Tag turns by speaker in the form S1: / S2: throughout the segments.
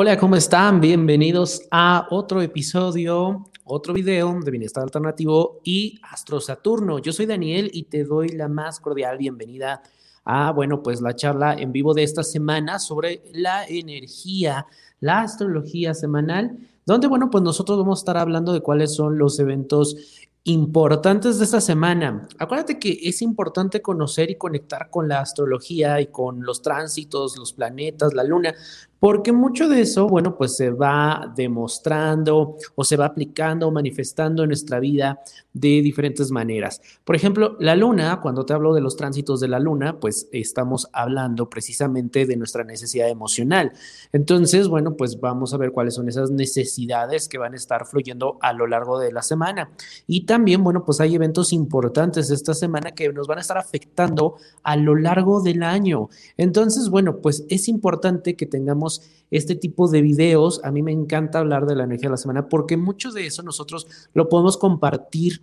S1: Hola, ¿cómo están? Bienvenidos a otro episodio, otro video de Bienestar Alternativo y Astro Saturno. Yo soy Daniel y te doy la más cordial bienvenida a, bueno, pues la charla en vivo de esta semana sobre la energía, la astrología semanal, donde, bueno, pues nosotros vamos a estar hablando de cuáles son los eventos importantes de esta semana. Acuérdate que es importante conocer y conectar con la astrología y con los tránsitos, los planetas, la luna, porque mucho de eso, bueno, pues se va demostrando o se va aplicando o manifestando en nuestra vida de diferentes maneras. Por ejemplo, la luna, cuando te hablo de los tránsitos de la luna, pues estamos hablando precisamente de nuestra necesidad emocional. Entonces, bueno, pues vamos a ver cuáles son esas necesidades que van a estar fluyendo a lo largo de la semana. Y también, bueno, pues hay eventos importantes esta semana que nos van a estar afectando a lo largo del año. Entonces, bueno, pues es importante que tengamos este tipo de videos. A mí me encanta hablar de la energía de la semana porque mucho de eso nosotros lo podemos compartir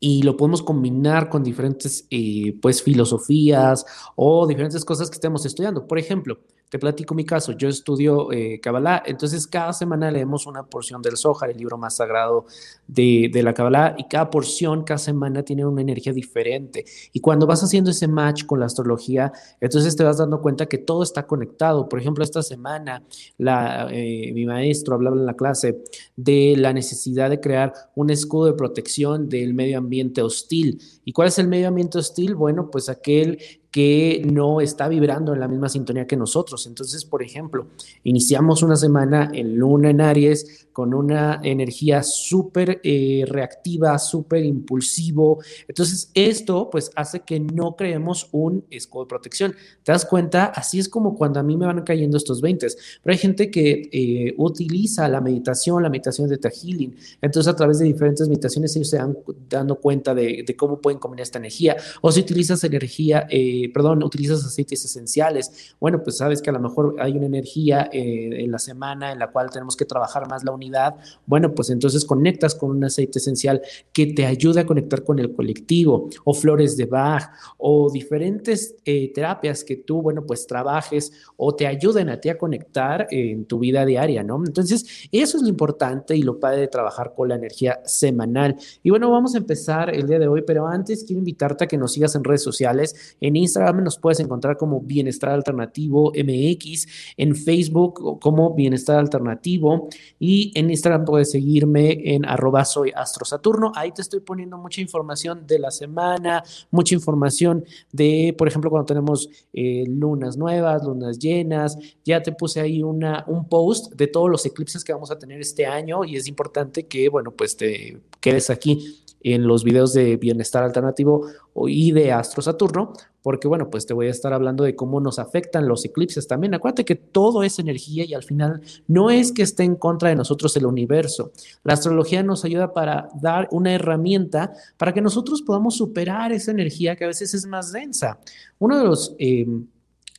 S1: y lo podemos combinar con diferentes eh, pues filosofías o diferentes cosas que estemos estudiando. Por ejemplo, te platico mi caso, yo estudio eh, Kabbalah, entonces cada semana leemos una porción del Zohar, el libro más sagrado de, la Kabbalah, y cada porción, cada semana tiene una energía diferente. Y cuando vas haciendo ese match con la astrología, entonces te vas dando cuenta que todo está conectado. Por ejemplo, esta semana eh, mi maestro hablaba en la clase de la necesidad de crear un escudo de protección del medio ambiente hostil. ¿Y cuál es el medio ambiente hostil? Bueno, pues aquel que no está vibrando en la misma sintonía que nosotros. Entonces, por ejemplo, iniciamos una semana en Luna en Aries con una energía súper eh, reactiva, súper impulsivo. Entonces, esto pues hace que no creemos un escudo de protección. ¿Te das cuenta? Así es como cuando a mí me van cayendo estos 20. Pero hay gente que eh, utiliza la meditación, la meditación de Healing. Entonces, a través de diferentes meditaciones, ellos se van dando cuenta de, cómo pueden combinar esta energía. O si utilizas energía, eh, perdón, utilizas aceites esenciales. Bueno, pues sabes que a lo mejor hay una energía en la semana en la cual tenemos que trabajar más la unidad bueno, pues entonces conectas con un aceite esencial que te ayude a conectar con el colectivo, o flores de Bach, o diferentes eh, terapias que tú, bueno, pues trabajes o te ayuden a ti a conectar en tu vida diaria, ¿no? Entonces, eso es lo importante y lo padre de trabajar con la energía semanal. Y bueno, vamos a empezar el día de hoy, pero antes quiero invitarte a que nos sigas en redes sociales. En Instagram nos puedes encontrar como Bienestar Alternativo MX, en Facebook como Bienestar Alternativo y en Instagram puedes seguirme en arroba soy astrosaturno. Ahí te estoy poniendo mucha información de la semana, mucha información de, por ejemplo, cuando tenemos eh, lunas nuevas, lunas llenas. Ya te puse ahí una, un post de todos los eclipses que vamos a tener este año y es importante que, bueno, pues te quedes aquí en los videos de bienestar alternativo y de Astro Saturno, porque bueno, pues te voy a estar hablando de cómo nos afectan los eclipses también. Acuérdate que todo es energía y al final no es que esté en contra de nosotros el universo. La astrología nos ayuda para dar una herramienta para que nosotros podamos superar esa energía que a veces es más densa. Uno de los... Eh,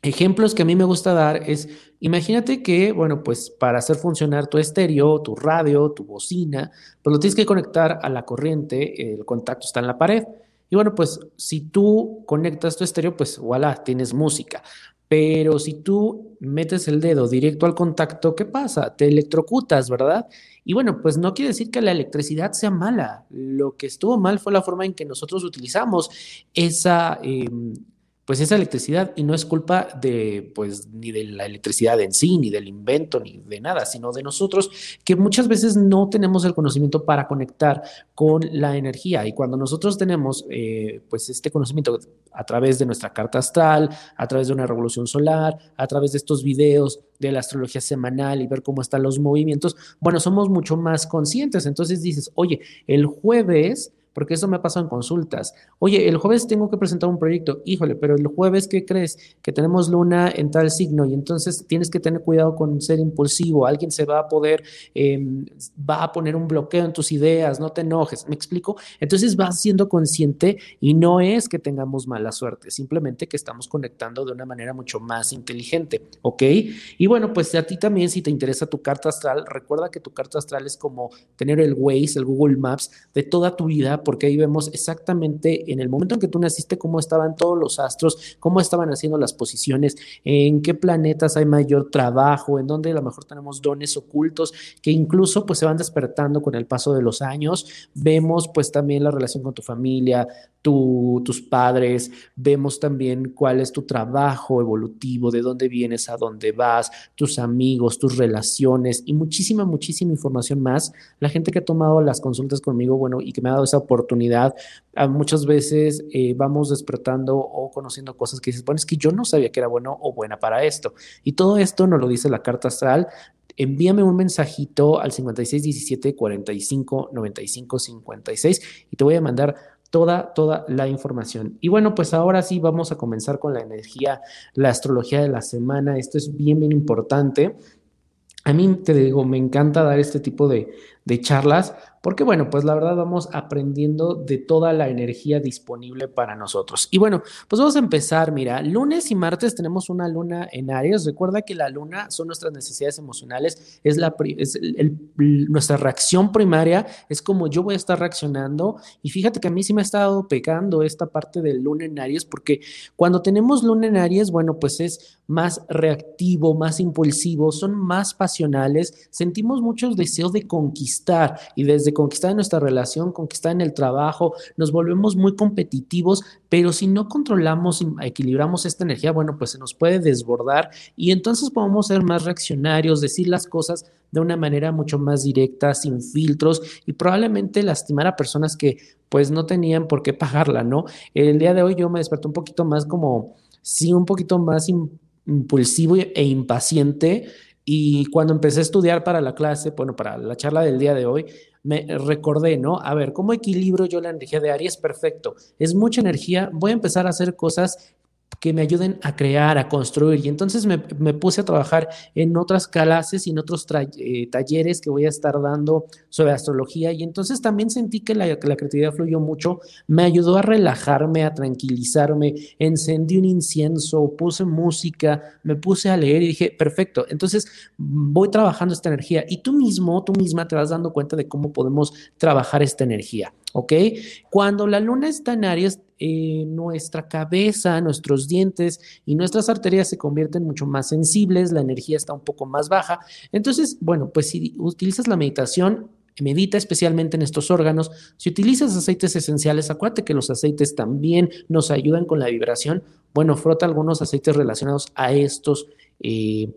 S1: ejemplos que a mí me gusta dar es, imagínate que, bueno, pues para hacer funcionar tu estéreo, tu radio, tu bocina, pues lo tienes que conectar a la corriente, el contacto está en la pared. Y bueno, pues si tú conectas tu estéreo, pues voilà, tienes música. Pero si tú metes el dedo directo al contacto, ¿qué pasa? Te electrocutas, ¿verdad? Y bueno, pues no quiere decir que la electricidad sea mala. Lo que estuvo mal fue la forma en que nosotros utilizamos esa... Em, pues esa electricidad y no es culpa de pues ni de la electricidad en sí ni del invento ni de nada sino de nosotros que muchas veces no tenemos el conocimiento para conectar con la energía. Y cuando nosotros tenemos eh, pues este conocimiento a través de nuestra carta astral a través de una revolución solar a través de estos videos de la astrología semanal y ver cómo están los movimientos bueno somos mucho más conscientes. Entonces dices oye el jueves porque eso me ha pasado en consultas. Oye, el jueves tengo que presentar un proyecto, híjole, pero el jueves, ¿qué crees? Que tenemos luna en tal signo y entonces tienes que tener cuidado con ser impulsivo. Alguien se va a poder, em, va a poner un bloqueo en tus ideas, no te enojes, ¿me explico? Entonces vas siendo consciente y no es que tengamos mala suerte, simplemente que estamos conectando de una manera mucho más inteligente, ¿ok? Y bueno, pues a ti también, si te interesa tu carta astral, recuerda que tu carta astral es como tener el Waze, el Google Maps de toda tu vida porque ahí vemos exactamente en el momento en que tú naciste cómo estaban todos los astros, cómo estaban haciendo las posiciones, en qué planetas hay mayor trabajo, en dónde a lo mejor tenemos dones ocultos que incluso pues se van despertando con el paso de los años. Vemos pues también la relación con tu familia, tus padres, vemos también cuál es tu trabajo evolutivo, de dónde vienes, a dónde vas, tus amigos, tus relaciones y muchísima, muchísima información más. La gente que ha tomado las consultas conmigo, bueno, y que me ha dado esa oportunidad, ah, muchas veces eh, vamos despertando o conociendo cosas que dices, bueno, es que yo no sabía que era bueno o buena para esto. Y todo esto nos lo dice la carta astral envíame un mensajito al 5617 45 95 56 y te voy a mandar toda, toda la información. Y bueno, pues ahora sí vamos a comenzar con la energía, la astrología de la semana. Esto es bien, bien importante. A mí te digo, me encanta dar este tipo de, de charlas porque bueno, pues la verdad vamos aprendiendo de toda la energía disponible para nosotros. Y bueno, pues vamos a empezar, mira, lunes y martes tenemos una luna en Aries. Recuerda que la luna son nuestras necesidades emocionales, es, la, es nuestra reacción primaria, es como yo voy a estar reaccionando. Y fíjate que a mí sí me ha estado pegando esta parte del luna en Aries, porque cuando tenemos luna en Aries, bueno, pues es más reactivo, más impulsivo, son más pasionales, sentimos muchos deseos de conquistar y desde conquistar en nuestra relación, conquistar en el trabajo, nos volvemos muy competitivos, pero si no controlamos y equilibramos esta energía, bueno, pues se nos puede desbordar y entonces podemos ser más reaccionarios, decir las cosas de una manera mucho más directa, sin filtros y probablemente lastimar a personas que pues no tenían por qué pagarla, ¿no? El día de hoy yo me desperté un poquito más como, sí, un poquito más impulsivo e impaciente. Y cuando empecé a estudiar para la clase, bueno, para la charla del día de hoy, me recordé, ¿no? A ver, ¿cómo equilibro yo la energía de Aries? Perfecto. Es mucha energía. Voy a empezar a hacer cosas que me ayuden a crear, a construir. Y entonces me, puse a trabajar en otras clases y en otros eh, talleres que voy a estar dando sobre astrología. Y entonces también sentí que la, la, creatividad fluyó mucho, me ayudó a relajarme, a tranquilizarme, encendí un incienso, puse música, me puse a leer y dije, perfecto, entonces voy trabajando esta energía. Y tú mismo, tú misma te vas dando cuenta de cómo podemos trabajar esta energía. ¿Ok? Cuando la luna está en Aries, eh, nuestra cabeza, nuestros dientes y nuestras arterias se convierten mucho más sensibles, la energía está un poco más baja. Entonces, bueno, pues si utilizas la meditación, medita especialmente en estos órganos. Si utilizas aceites esenciales, acuérdate que los aceites también nos ayudan con la vibración. Bueno, frota algunos aceites relacionados a estos. Eh,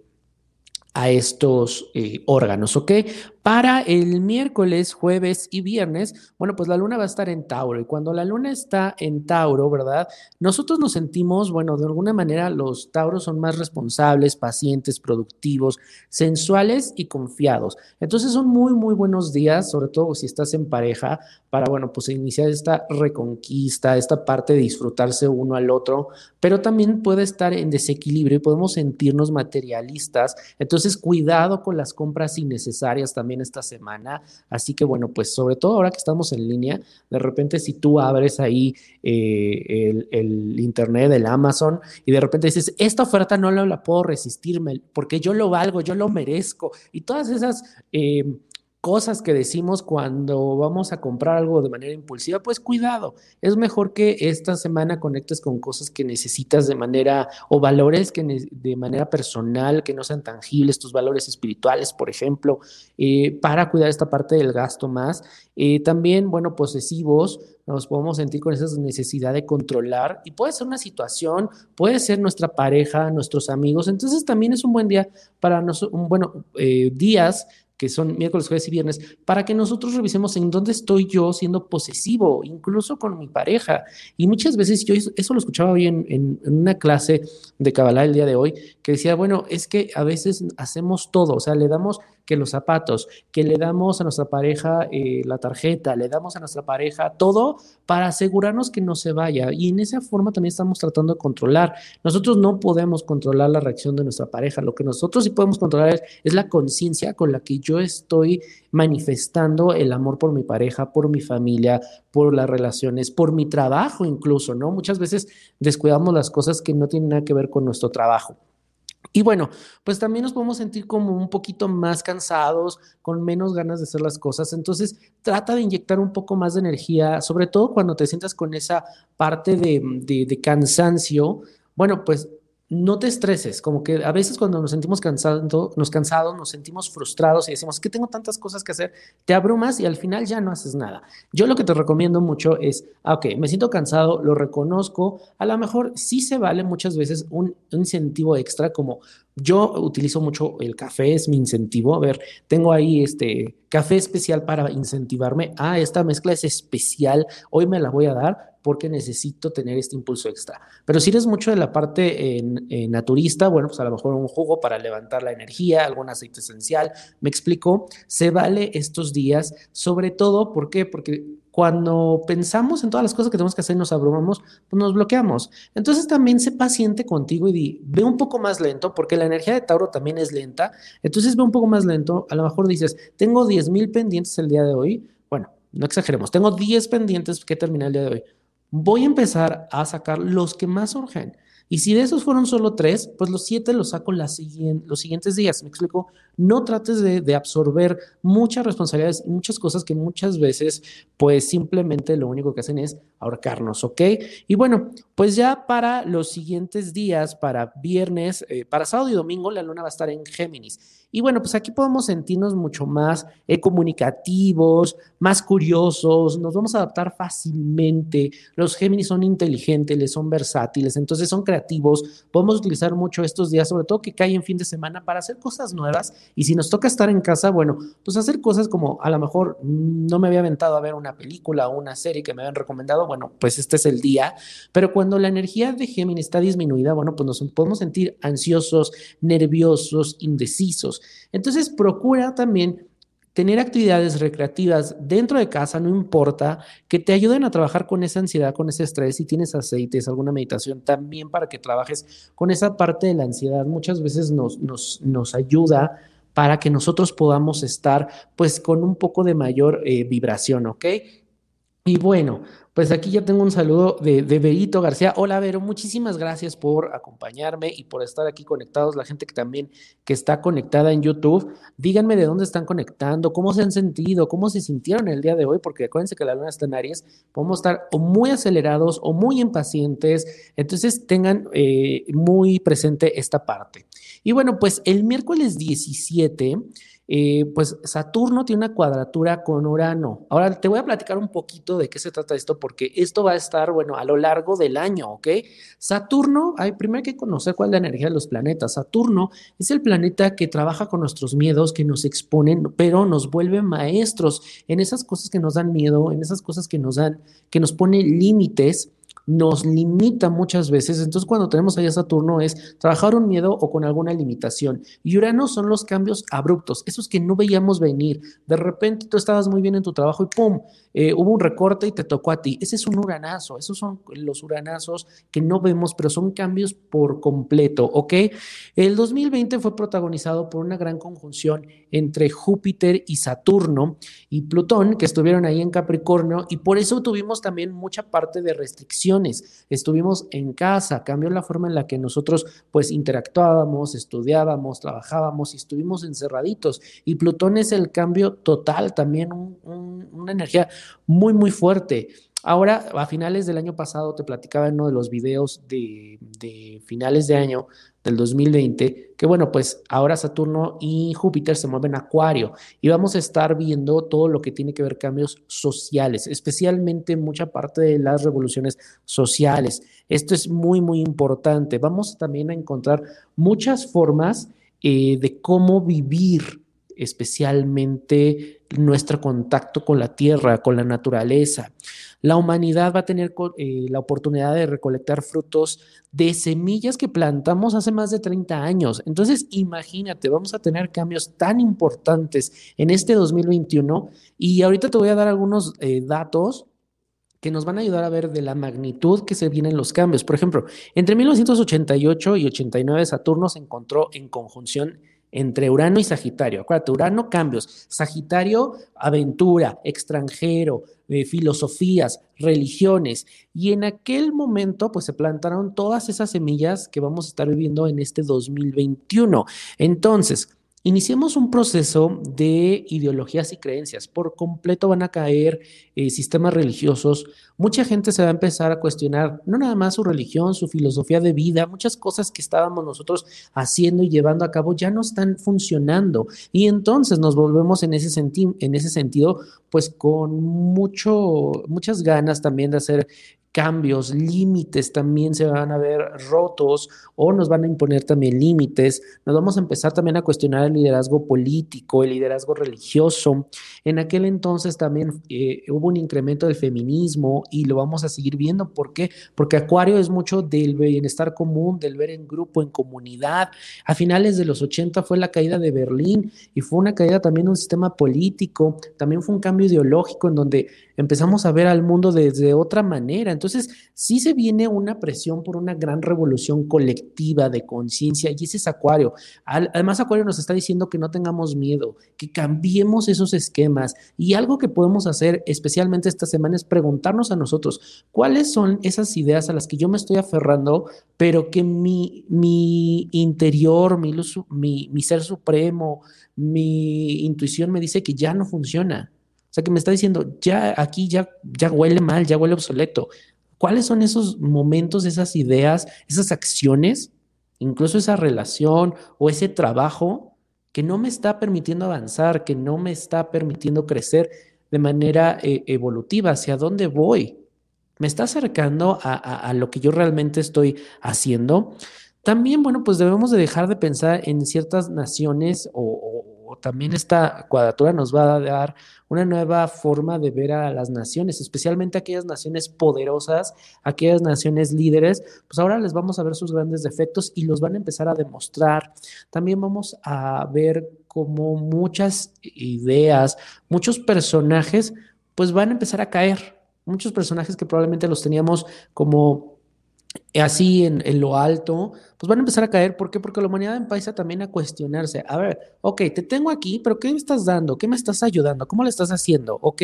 S1: a estos eh, órganos, ¿ok? Para el miércoles, jueves y viernes, bueno, pues la luna va a estar en Tauro y cuando la luna está en Tauro, ¿verdad? Nosotros nos sentimos, bueno, de alguna manera los Tauros son más responsables, pacientes, productivos, sensuales y confiados. Entonces son muy, muy buenos días, sobre todo si estás en pareja, para, bueno, pues iniciar esta reconquista, esta parte de disfrutarse uno al otro, pero también puede estar en desequilibrio y podemos sentirnos materialistas. Entonces, cuidado con las compras innecesarias también esta semana. Así que bueno, pues sobre todo ahora que estamos en línea, de repente si tú abres ahí eh, el, internet, el Amazon, y de repente dices, esta oferta no la, puedo resistirme porque yo lo valgo, yo lo merezco. Y todas esas... Eh, cosas que decimos cuando vamos a comprar algo de manera impulsiva, pues cuidado, es mejor que esta semana conectes con cosas que necesitas de manera o valores que de manera personal, que no sean tangibles, tus valores espirituales, por ejemplo, eh, para cuidar esta parte del gasto más. Eh, también, bueno, posesivos, nos podemos sentir con esa necesidad de controlar y puede ser una situación, puede ser nuestra pareja, nuestros amigos, entonces también es un buen día para nosotros, bueno, eh, días que son miércoles, jueves y viernes, para que nosotros revisemos en dónde estoy yo siendo posesivo, incluso con mi pareja. Y muchas veces yo eso lo escuchaba hoy en, en, una clase de Kabbalah el día de hoy, que decía, bueno, es que a veces hacemos todo, o sea, le damos que los zapatos, que le damos a nuestra pareja eh, la tarjeta, le damos a nuestra pareja todo para asegurarnos que no se vaya. Y en esa forma también estamos tratando de controlar. Nosotros no podemos controlar la reacción de nuestra pareja. Lo que nosotros sí podemos controlar es, la conciencia con la que yo estoy manifestando el amor por mi pareja, por mi familia, por las relaciones, por mi trabajo incluso, ¿no? Muchas veces descuidamos las cosas que no tienen nada que ver con nuestro trabajo. Y bueno, pues también nos podemos sentir como un poquito más cansados, con menos ganas de hacer las cosas. Entonces, trata de inyectar un poco más de energía, sobre todo cuando te sientas con esa parte de, de, de cansancio. Bueno, pues no te estreses, como que a veces cuando nos sentimos nos cansados, nos sentimos frustrados y decimos que tengo tantas cosas que hacer, te abrumas y al final ya no haces nada. Yo lo que te recomiendo mucho es, ah, ok, me siento cansado, lo reconozco, a lo mejor sí se vale muchas veces un, incentivo extra como yo utilizo mucho el café, es mi incentivo. A ver, tengo ahí este café especial para incentivarme. Ah, esta mezcla es especial, hoy me la voy a dar porque necesito tener este impulso extra. Pero si eres mucho de la parte naturista, bueno, pues a lo mejor un jugo para levantar la energía, algún aceite esencial, me explico, se vale estos días, sobre todo, ¿por qué? Porque cuando pensamos en todas las cosas que tenemos que hacer y nos abrumamos, pues nos bloqueamos. Entonces también sé paciente contigo y di, ve un poco más lento, porque la energía de Tauro también es lenta. Entonces ve un poco más lento. A lo mejor dices, tengo 10 mil pendientes el día de hoy. Bueno, no exageremos, tengo 10 pendientes que terminar el día de hoy voy a empezar a sacar los que más urgen. Y si de esos fueron solo tres, pues los siete los saco los siguientes días. Me explico, no trates de, absorber muchas responsabilidades y muchas cosas que muchas veces, pues simplemente lo único que hacen es ahorcarnos, ¿ok? Y bueno, pues ya para los siguientes días, para viernes, eh, para sábado y domingo, la luna va a estar en Géminis. Y bueno, pues aquí podemos sentirnos mucho más eh, comunicativos, más curiosos, nos vamos a adaptar fácilmente. Los Géminis son inteligentes, son versátiles, entonces son creativos. Podemos utilizar mucho estos días, sobre todo que cae en fin de semana, para hacer cosas nuevas. Y si nos toca estar en casa, bueno, pues hacer cosas como a lo mejor no me había aventado a ver una película o una serie que me habían recomendado, bueno, pues este es el día. Pero cuando la energía de Géminis está disminuida, bueno, pues nos podemos sentir ansiosos, nerviosos, indecisos. Entonces, procura también tener actividades recreativas dentro de casa, no importa, que te ayuden a trabajar con esa ansiedad, con ese estrés. Si tienes aceites, alguna meditación, también para que trabajes con esa parte de la ansiedad. Muchas veces nos, nos, nos ayuda para que nosotros podamos estar pues con un poco de mayor eh, vibración, ¿ok? Y bueno, pues aquí ya tengo un saludo de, de Verito García. Hola, Vero, muchísimas gracias por acompañarme y por estar aquí conectados. La gente que también que está conectada en YouTube, díganme de dónde están conectando, cómo se han sentido, cómo se sintieron el día de hoy, porque acuérdense que la luna está en Aries, podemos estar o muy acelerados o muy impacientes. Entonces tengan eh, muy presente esta parte. Y bueno, pues el miércoles 17 eh, pues Saturno tiene una cuadratura con Urano. Ahora te voy a platicar un poquito de qué se trata esto, porque esto va a estar, bueno, a lo largo del año, ¿ok? Saturno, hay primero hay que conocer cuál es la energía de los planetas. Saturno es el planeta que trabaja con nuestros miedos, que nos exponen, pero nos vuelve maestros en esas cosas que nos dan miedo, en esas cosas que nos dan, que nos pone límites nos limita muchas veces. Entonces, cuando tenemos ahí a Saturno es trabajar un miedo o con alguna limitación. Y Urano son los cambios abruptos, esos que no veíamos venir. De repente tú estabas muy bien en tu trabajo y ¡pum! Eh, hubo un recorte y te tocó a ti. Ese es un uranazo, esos son los uranazos que no vemos, pero son cambios por completo, ¿ok? El 2020 fue protagonizado por una gran conjunción entre Júpiter y Saturno y Plutón, que estuvieron ahí en Capricornio, y por eso tuvimos también mucha parte de Estuvimos en casa, cambió la forma en la que nosotros pues interactuábamos, estudiábamos, trabajábamos y estuvimos encerraditos. Y Plutón es el cambio total, también una energía muy, muy fuerte. Ahora, a finales del año pasado, te platicaba en uno de los videos de, finales de año del 2020, que bueno, pues ahora Saturno y Júpiter se mueven a Acuario y vamos a estar viendo todo lo que tiene que ver cambios sociales, especialmente mucha parte de las revoluciones sociales. Esto es muy, muy importante. Vamos también a encontrar muchas formas eh, de cómo vivir especialmente nuestro contacto con la tierra, con la naturaleza. La humanidad va a tener eh, la oportunidad de recolectar frutos de semillas que plantamos hace más de 30 años. Entonces, imagínate, vamos a tener cambios tan importantes en este 2021 y ahorita te voy a dar algunos eh, datos que nos van a ayudar a ver de la magnitud que se vienen los cambios. Por ejemplo, entre 1988 y 89 Saturno se encontró en conjunción entre Urano y Sagitario. Acuérdate, Urano cambios, Sagitario aventura, extranjero, eh, filosofías, religiones. Y en aquel momento pues se plantaron todas esas semillas que vamos a estar viviendo en este 2021. Entonces, Iniciemos un proceso de ideologías y creencias. Por completo van a caer eh, sistemas religiosos. Mucha gente se va a empezar a cuestionar no nada más su religión, su filosofía de vida, muchas cosas que estábamos nosotros haciendo y llevando a cabo ya no están funcionando. Y entonces nos volvemos en ese, en ese sentido, pues con mucho, muchas ganas también de hacer cambios, límites también se van a ver rotos o nos van a imponer también límites. Nos vamos a empezar también a cuestionar el liderazgo político, el liderazgo religioso. En aquel entonces también eh, hubo un incremento del feminismo y lo vamos a seguir viendo. ¿Por qué? Porque Acuario es mucho del bienestar común, del ver en grupo, en comunidad. A finales de los 80 fue la caída de Berlín y fue una caída también de un sistema político, también fue un cambio ideológico en donde empezamos a ver al mundo desde otra manera. Entonces, sí se viene una presión por una gran revolución colectiva de conciencia y ese es Acuario. Además, Acuario nos está diciendo que no tengamos miedo, que cambiemos esos esquemas y algo que podemos hacer especialmente esta semana es preguntarnos a nosotros cuáles son esas ideas a las que yo me estoy aferrando, pero que mi, mi interior, mi, mi, mi ser supremo, mi intuición me dice que ya no funciona. O sea, que me está diciendo, ya aquí ya, ya huele mal, ya huele obsoleto. ¿Cuáles son esos momentos, esas ideas, esas acciones, incluso esa relación o ese trabajo que no me está permitiendo avanzar, que no me está permitiendo crecer de manera eh, evolutiva? ¿Hacia dónde voy? ¿Me está acercando a, lo que yo realmente estoy haciendo? También, bueno, pues debemos de dejar de pensar en ciertas naciones o también esta cuadratura nos va a dar una nueva forma de ver a las naciones, especialmente aquellas naciones poderosas, aquellas naciones líderes, pues ahora les vamos a ver sus grandes defectos y los van a empezar a demostrar. También vamos a ver cómo muchas ideas, muchos personajes, pues van a empezar a caer. Muchos personajes que probablemente los teníamos como así en, lo alto, pues van a empezar a caer. ¿Por qué? Porque la humanidad empieza también a cuestionarse. A ver, ok, te tengo aquí, pero ¿qué me estás dando? ¿Qué me estás ayudando? ¿Cómo le estás haciendo? ¿Ok?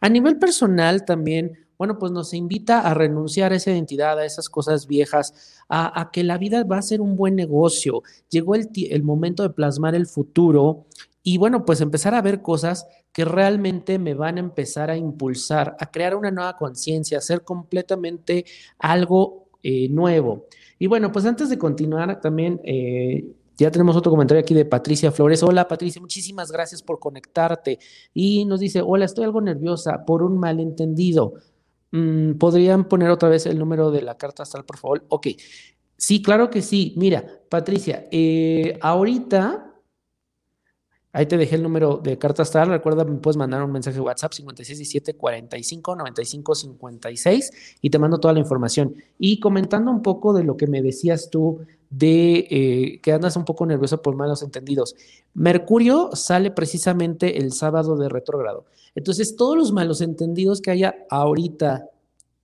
S1: A nivel personal también, bueno, pues nos invita a renunciar a esa identidad, a esas cosas viejas, a, que la vida va a ser un buen negocio. Llegó el, el momento de plasmar el futuro y bueno, pues empezar a ver cosas que realmente me van a empezar a impulsar, a crear una nueva conciencia, a hacer completamente algo eh, nuevo. Y bueno, pues antes de continuar, también eh, ya tenemos otro comentario aquí de Patricia Flores. Hola Patricia, muchísimas gracias por conectarte. Y nos dice, hola, estoy algo nerviosa por un malentendido. Mm, ¿Podrían poner otra vez el número de la carta astral, por favor? Ok. Sí, claro que sí. Mira, Patricia, eh, ahorita Ahí te dejé el número de carta astral. Recuerda, me puedes mandar un mensaje WhatsApp 5617 45 95 56 y te mando toda la información. Y comentando un poco de lo que me decías tú de eh, que andas un poco nervioso por malos entendidos. Mercurio sale precisamente el sábado de retrógrado. Entonces, todos los malos entendidos que haya ahorita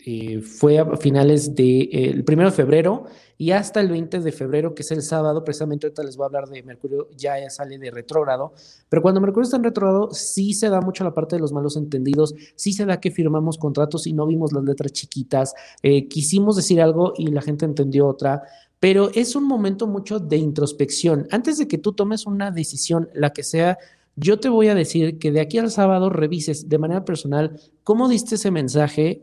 S1: eh, fue a finales de, primero de febrero y hasta el 20 de febrero, que es el sábado, precisamente ahorita les voy a hablar de Mercurio, ya sale de retrógrado, pero cuando Mercurio está en retrógrado, sí se da mucho la parte de los malos entendidos, sí se da que firmamos contratos y no vimos las letras chiquitas, eh, quisimos decir algo y la gente entendió otra, pero es un momento mucho de introspección. Antes de que tú tomes una decisión, la que sea, yo te voy a decir que de aquí al sábado revises de manera personal cómo diste ese mensaje,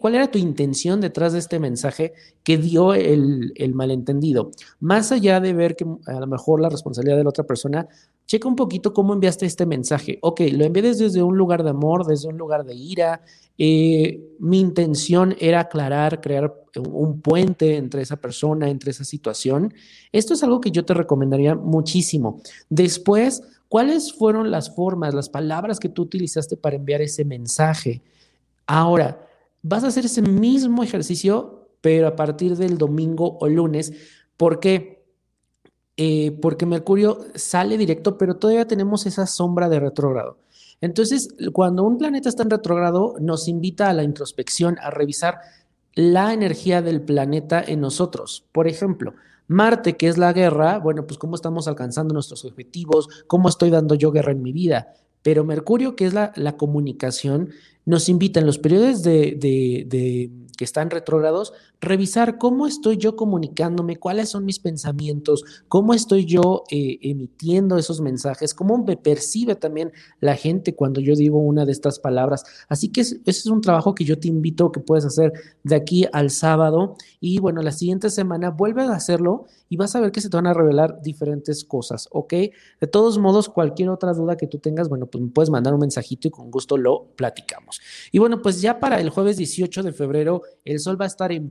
S1: ¿Cuál era tu intención detrás de este mensaje que dio el, malentendido? Más allá de ver que a lo mejor la responsabilidad de la otra persona, checa un poquito cómo enviaste este mensaje. Ok, lo envié desde un lugar de amor, desde un lugar de ira. Eh, mi intención era aclarar, crear un puente entre esa persona, entre esa situación. Esto es algo que yo te recomendaría muchísimo. Después, ¿cuáles fueron las formas, las palabras que tú utilizaste para enviar ese mensaje? Ahora, vas a hacer ese mismo ejercicio, pero a partir del domingo o lunes. ¿Por qué? Eh, porque Mercurio sale directo, pero todavía tenemos esa sombra de retrógrado. Entonces, cuando un planeta está en retrógrado, nos invita a la introspección, a revisar la energía del planeta en nosotros. Por ejemplo, Marte, que es la guerra, bueno, pues cómo estamos alcanzando nuestros objetivos, cómo estoy dando yo guerra en mi vida. Pero Mercurio, que es la, la comunicación, nos invita en los periodos de, de, que están retrógrados, revisar cómo estoy yo comunicándome, cuáles son mis pensamientos, cómo estoy yo eh, emitiendo esos mensajes, cómo me percibe también la gente cuando yo digo una de estas palabras. Así que ese es un trabajo que yo te invito que puedes hacer de aquí al sábado y bueno, la siguiente semana vuelve a hacerlo y vas a ver que se te van a revelar diferentes cosas, ¿ok? De todos modos, cualquier otra duda que tú tengas, bueno, pues me puedes mandar un mensajito y con gusto lo platicamos. Y bueno, pues ya para el jueves 18 de febrero, el sol va a estar en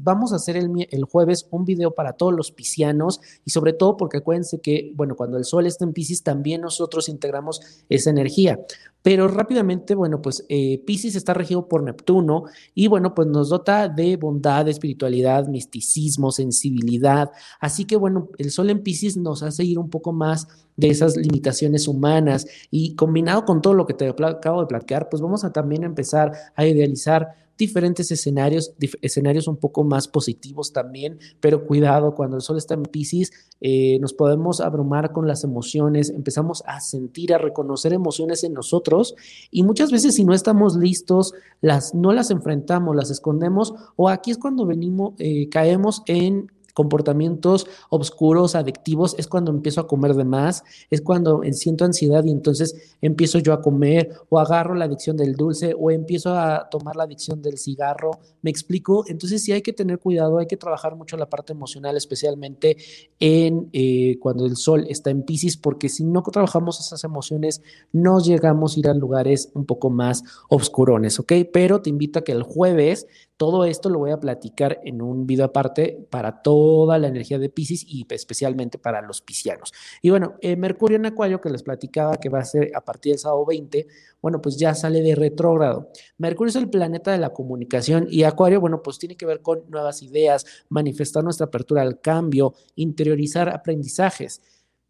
S1: Vamos a hacer el, jueves un video para todos los piscianos y sobre todo porque acuérdense que, bueno, cuando el sol está en Pisces, también nosotros integramos esa energía. Pero rápidamente, bueno, pues eh, está regido por Neptuno y bueno, pues nos dota de bondad, espiritualidad, misticismo, sensibilidad. Así que bueno, el sol en Pisces nos hace ir un poco más de esas limitaciones humanas. Y combinado con todo lo que te acabo de platicar, pues vamos a también empezar a idealizar diferentes escenarios, escenarios un poco más positivos también, pero cuidado, cuando el sol está en Pisces, eh, nos podemos abrumar con las emociones, empezamos a sentir, a reconocer emociones en nosotros y muchas veces si no estamos listos, las, no las enfrentamos, las escondemos o aquí es cuando venimos, eh, caemos en comportamientos oscuros, adictivos, es cuando empiezo a comer de más, es cuando siento ansiedad y entonces empiezo yo a comer o agarro la adicción del dulce o empiezo a tomar la adicción del cigarro. ¿Me explico? Entonces sí hay que tener cuidado, hay que trabajar mucho la parte emocional, especialmente en eh, cuando el sol está en Pisces, porque si no trabajamos esas emociones, no llegamos a ir a lugares un poco más oscurones, ¿ok? Pero te invito a que el jueves todo esto lo voy a platicar en un video aparte para toda la energía de Pisces y especialmente para los piscianos. Y bueno, eh, Mercurio en Acuario, que les platicaba que va a ser a partir del sábado 20, bueno, pues ya sale de retrógrado. Mercurio es el planeta de la comunicación y Acuario, bueno, pues tiene que ver con nuevas ideas, manifestar nuestra apertura al cambio, interiorizar aprendizajes.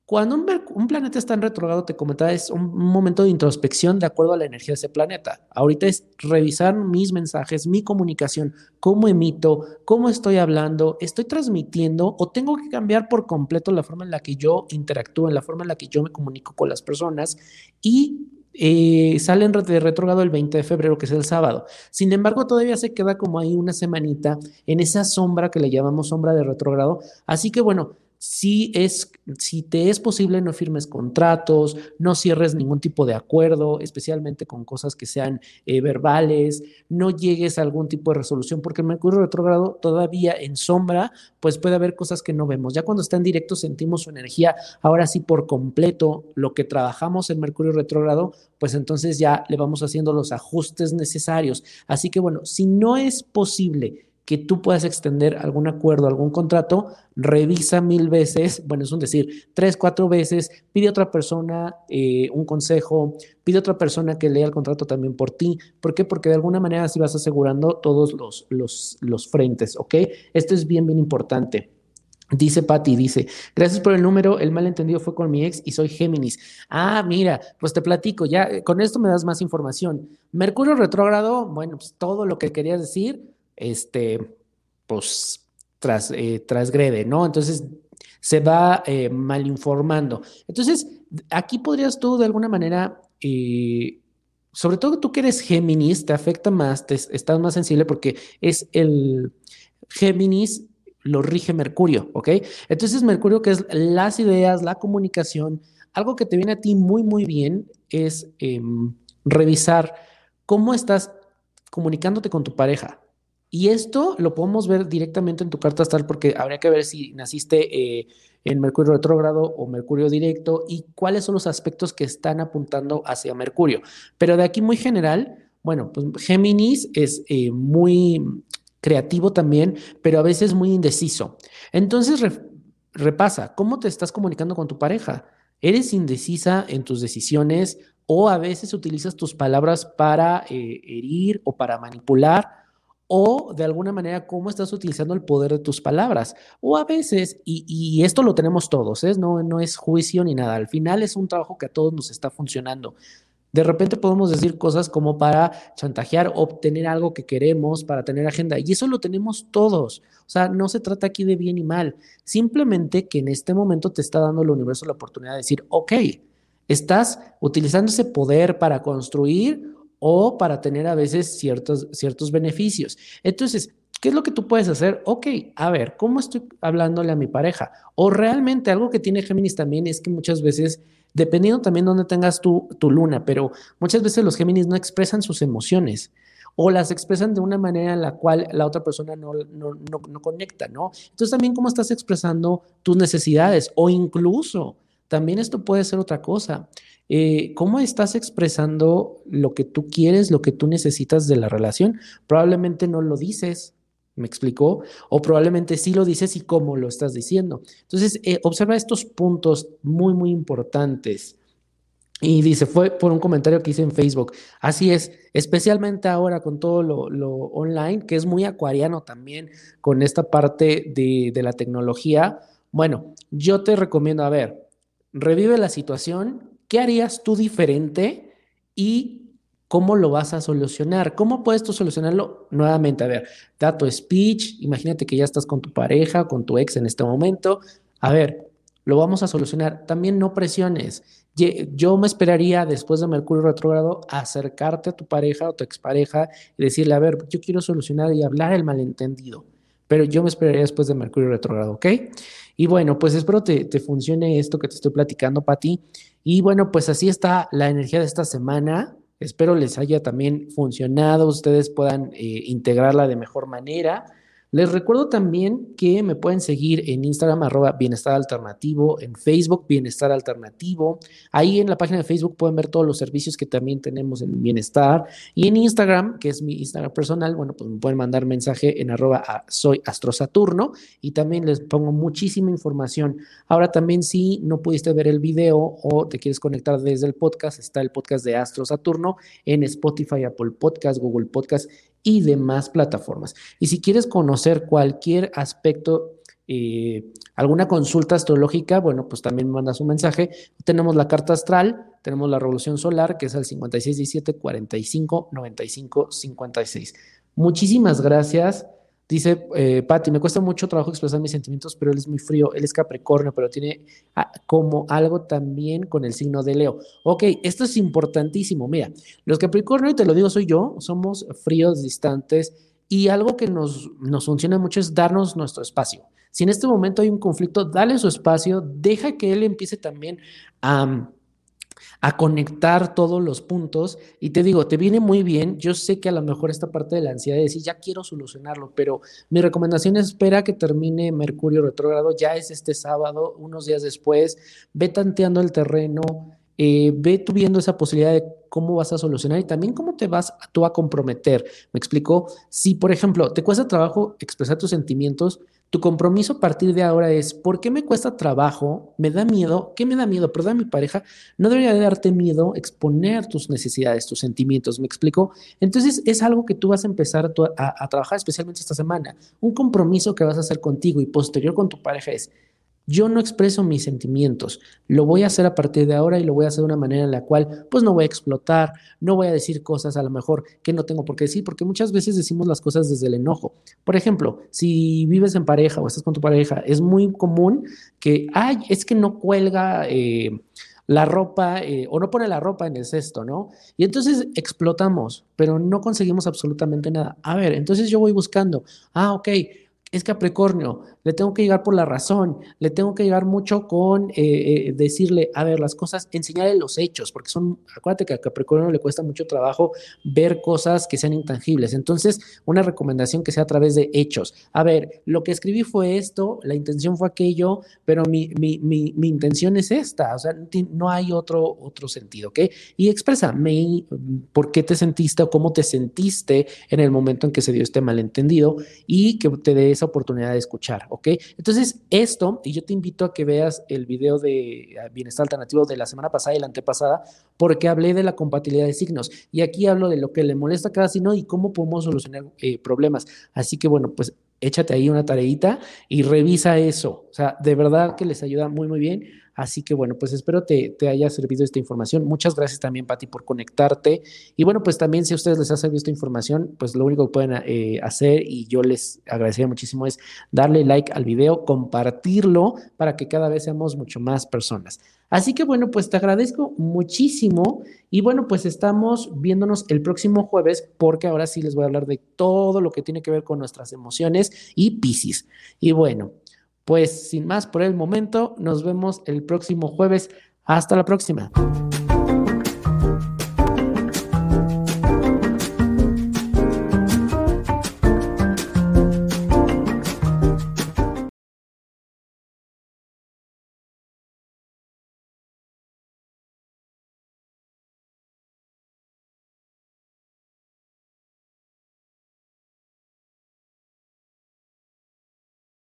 S1: Cuando un, planeta está en retrogrado, te comentaba, es un, momento de introspección de acuerdo a la energía de ese planeta. Ahorita es revisar mis mensajes, mi comunicación, cómo emito, cómo estoy hablando, estoy transmitiendo o tengo que cambiar por completo la forma en la que yo interactúo, en la forma en la que yo me comunico con las personas y eh, salen de retrogrado el 20 de febrero, que es el sábado. Sin embargo, todavía se queda como ahí una semanita en esa sombra que le llamamos sombra de retrogrado. Así que bueno, si, es, si te es posible, no firmes contratos, no cierres ningún tipo de acuerdo, especialmente con cosas que sean eh, verbales, no llegues a algún tipo de resolución, porque el Mercurio retrógrado todavía en sombra, pues puede haber cosas que no vemos. Ya cuando está en directo sentimos su energía, ahora sí por completo, lo que trabajamos en Mercurio retrógrado, pues entonces ya le vamos haciendo los ajustes necesarios. Así que bueno, si no es posible que tú puedas extender algún acuerdo, algún contrato, revisa mil veces, bueno, es un decir, tres, cuatro veces, pide a otra persona eh, un consejo, pide a otra persona que lea el contrato también por ti. ¿Por qué? Porque de alguna manera así vas asegurando todos los, los, los frentes, ¿ok? Esto es bien, bien importante. Dice Patti, dice, gracias por el número, el malentendido fue con mi ex y soy Géminis. Ah, mira, pues te platico, ya con esto me das más información. Mercurio retrógrado, bueno, pues todo lo que querías decir, este, pues, tras, eh, trasgrede, ¿no? Entonces, se va eh, mal informando. Entonces, aquí podrías tú de alguna manera, eh, sobre todo tú que eres Géminis, te afecta más, estás más sensible porque es el Géminis lo rige Mercurio, ¿ok? Entonces Mercurio, que es las ideas, la comunicación, algo que te viene a ti muy, muy bien es em, revisar cómo estás comunicándote con tu pareja, y esto lo podemos ver directamente en tu carta astral porque habría que ver si naciste eh, en Mercurio retrógrado o Mercurio directo y cuáles son los aspectos que están apuntando hacia Mercurio. Pero de aquí muy general, bueno, pues Géminis es eh, muy creativo también, pero a veces muy indeciso. Entonces, repasa, ¿cómo te estás comunicando con tu pareja? ¿Eres indecisa en tus decisiones o a veces utilizas tus palabras para eh, herir o para manipular? O de alguna manera cómo estás utilizando el poder de tus palabras. O a veces, y, esto lo tenemos todos, ¿eh? no, no es juicio ni nada, al final es un trabajo que a todos nos está funcionando. De repente podemos decir cosas como para chantajear, obtener algo que queremos, para tener agenda. Y eso lo tenemos todos. O sea, no se trata aquí de bien y mal. Simplemente que en este momento te está dando el universo la oportunidad de decir, ok, estás utilizando ese poder para construir o para tener a veces ciertos, ciertos beneficios. Entonces, ¿qué es lo que tú puedes hacer? Ok, a ver, ¿cómo estoy hablándole a mi pareja? O realmente algo que tiene Géminis también es que muchas veces dependiendo también dónde tengas tu, tu luna, pero muchas veces los Géminis no expresan sus emociones o las expresan de una manera en la cual la otra persona no, no, no, conecta, ¿no? Entonces también cómo estás expresando tus necesidades o incluso también esto puede ser otra cosa. Eh, ¿Cómo estás expresando lo que tú quieres, lo que tú necesitas de la relación? Probablemente no lo dices, ¿Me explicó? O probablemente sí lo dices y cómo lo estás diciendo. Entonces, eh, observa estos puntos muy, muy importantes. Y dice, fue por un comentario que hice en Facebook. Así es, especialmente ahora con todo lo, online, que es muy acuariano también con esta parte de, de la tecnología. Bueno, yo te recomiendo, a ver, revive la situación, ¿qué harías tú diferente? Y ¿Cómo lo vas a solucionar? ¿Cómo puedes tú solucionarlo? Nuevamente, a ver, da tu speech, imagínate que ya estás con tu pareja, con tu ex en este momento. A ver, lo vamos a solucionar. También no presiones. Yo me esperaría después de Mercurio retrógrado acercarte a tu pareja o tu expareja y decirle, a ver, yo quiero solucionar y hablar el malentendido, pero yo me esperaría después de Mercurio retrógrado, ¿ok? Y bueno, pues espero te, te funcione esto que te estoy platicando, Pati. Y bueno, pues así está la energía de esta semana. Espero les haya también funcionado, ustedes puedan eh, integrarla de mejor manera. Les recuerdo también que me pueden seguir en Instagram, arroba Bienestar Alternativo, en Facebook, Bienestar Alternativo. Ahí en la página de Facebook pueden ver todos los servicios que también tenemos en Bienestar. Y en Instagram, que es mi Instagram personal, bueno, pues me pueden mandar mensaje en arroba soy Astrosaturno y también les pongo muchísima información. Ahora también si no pudiste ver el video o te quieres conectar desde el podcast, está el podcast de Astro Saturno en Spotify, Apple Podcast, Google Podcast y demás plataformas. Y si quieres conocer cualquier aspecto, eh, alguna consulta astrológica, bueno, pues también mandas un mensaje. Tenemos la carta astral, tenemos la revolución solar, que es el 5617 45 95 56. Muchísimas gracias. Dice eh, Patti, me cuesta mucho trabajo expresar mis sentimientos, pero él es muy frío, él es Capricornio, pero tiene ah, como algo también con el signo de Leo. Ok, esto es importantísimo. Mira, los Capricornio, y te lo digo, soy yo, somos fríos, distantes, y algo que nos, nos funciona mucho es darnos nuestro espacio. Si en este momento hay un conflicto, dale su espacio, deja que él empiece también a a conectar todos los puntos. Y te digo, te viene muy bien. Yo sé que a lo mejor esta parte de la ansiedad de decir, ya quiero solucionarlo, pero mi recomendación es espera que termine Mercurio retrógrado, ya es este sábado, unos días después, ve tanteando el terreno, eh, ve tú viendo esa posibilidad de cómo vas a solucionar y también cómo te vas tú a comprometer. Me explico, si por ejemplo te cuesta trabajo expresar tus sentimientos, tu compromiso a partir de ahora es, ¿por qué me cuesta trabajo? ¿Me da miedo? ¿Qué me da miedo? Perdón, mi pareja, no debería de darte miedo exponer tus necesidades, tus sentimientos, ¿me explico? Entonces es algo que tú vas a empezar a, a trabajar especialmente esta semana. Un compromiso que vas a hacer contigo y posterior con tu pareja es, yo no expreso mis sentimientos, lo voy a hacer a partir de ahora y lo voy a hacer de una manera en la cual pues no voy a explotar, no voy a decir cosas a lo mejor que no tengo por qué decir, porque muchas veces decimos las cosas desde el enojo. Por ejemplo, si vives en pareja o estás con tu pareja, es muy común que, ay, es que no cuelga... Eh, la ropa eh, o no pone la ropa en el cesto, ¿no? Y entonces explotamos, pero no conseguimos absolutamente nada. A ver, entonces yo voy buscando, ah, ok, es Capricornio, le tengo que llegar por la razón, le tengo que llegar mucho con eh, eh, decirle, a ver, las cosas, enseñarle los hechos, porque son, acuérdate que a Capricornio le cuesta mucho trabajo ver cosas que sean intangibles. Entonces, una recomendación que sea a través de hechos. A ver, lo que escribí fue esto, la intención fue aquello, pero mi, mi, mi, mi intención es esta, o sea, no hay otro, otro sentido, ¿ok? Y exprésame por qué te sentiste o cómo te sentiste en el momento en que se dio este malentendido y que te dé esa oportunidad de escuchar, ¿ok? Entonces, esto, y yo te invito a que veas el video de ah, Bienestar Alternativo de la semana pasada y la antepasada, porque hablé de la compatibilidad de signos. Y aquí hablo de lo que le molesta a cada signo y cómo podemos solucionar eh, problemas. Así que, bueno, pues échate ahí una tareita y revisa eso. O sea, de verdad que les ayuda muy, muy bien Así que bueno, pues espero te, te haya servido esta información. Muchas gracias también, Pati, por conectarte. Y bueno, pues también si a ustedes les ha servido esta información, pues lo único que pueden eh, hacer y yo les agradecería muchísimo es darle like al video, compartirlo para que cada vez seamos mucho más personas. Así que bueno, pues te agradezco muchísimo y bueno, pues estamos viéndonos el próximo jueves porque ahora sí les voy a hablar de todo lo que tiene que ver con nuestras emociones y Piscis. Y bueno, pues sin más por el momento, nos vemos el próximo jueves. Hasta la próxima.